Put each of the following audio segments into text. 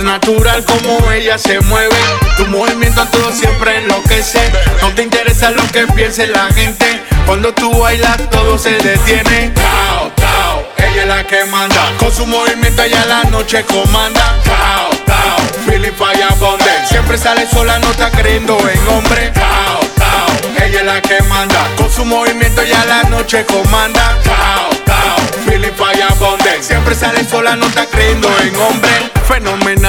Supernatural como ella se mueve. Tu movimiento a todo siempre enloquece. No te interesa lo que piense la gente. Cuando tú bailas todo se detiene. Ella es la que manda. Con su movimiento ella la noche comanda. Tao, tao, abundant. Siempre sale sola, no está creyendo en hombre. Ella es la que manda. Con su movimiento ella la noche comanda. Tao, tao, abundant. Siempre sale sola, no está creyendo en hombre.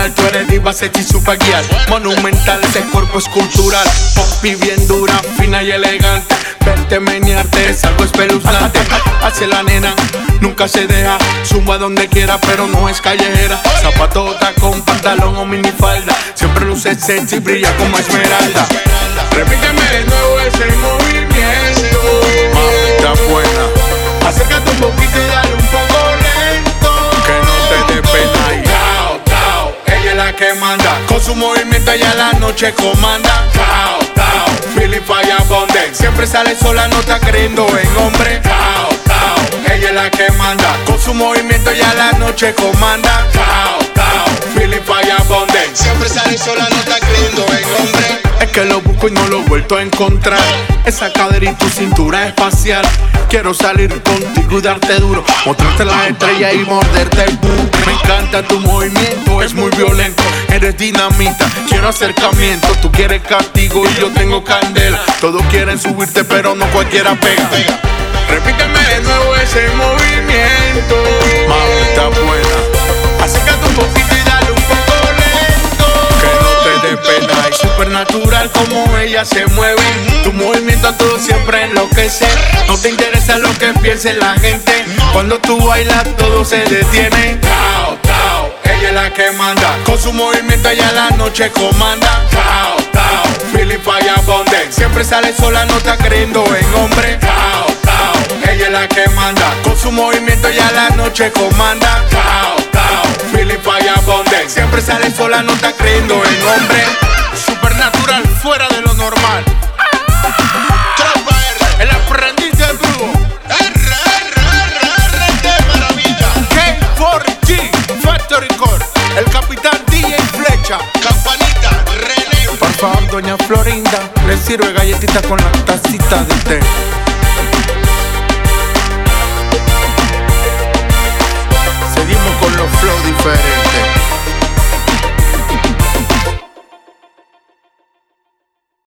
Fenomenal, tú eres diva, sexy, super guial Monumental, ese cuerpo es cultural. Pop y bien dura, fina y elegante. Verte menearte es algo espeluznante. Hace la nena, nunca se deja. Zumba donde quiera, pero no es callejera. Zapatota con pantalón o minifalda. Siempre luce sexy, brilla como esmeralda. Repíteme de nuevo ese movimiento Con su movimiento ella la noche comanda tao, feeling fire abundant Siempre sale sola, no está creyendo en hombre Tao, tao, ella es la que manda Con su movimiento ella la noche comanda tao, feeling fire abundant Siempre sale sola, no está creyendo en hombre es que lo busco y no lo he vuelto a encontrar. Esa cadera y tu cintura espacial. Quiero salir contigo y darte duro. Mostrarte las estrellas y morderte el. Me encanta tu movimiento, es muy violento. Eres dinamita, quiero acercamiento. Tú quieres castigo y yo tengo candela. Todos quieren subirte, pero no cualquiera pega. Repíteme de nuevo ese movimiento. Mamita buena. Acércate un poquito y dale un poco lento. Que no te dé pena. Y supernatural como ella se mueve. Tu movimiento a todo siempre enloquece. No te interesa lo que piense la gente. Cuando tú bailas todo se detiene. Es la que manda. Con su movimiento ella la noche comanda. Tao, tao, feeling fire abundant. Siempre sale sola, no está creyendo en hombre. Tao, tao, ella es la que manda. Con su movimiento ella la noche comanda. Tao, tao, feeling fire abundant. Siempre sale sola, no está creyendo en hombre. doña Florinda. Le sirve galletitas con la tacita de té.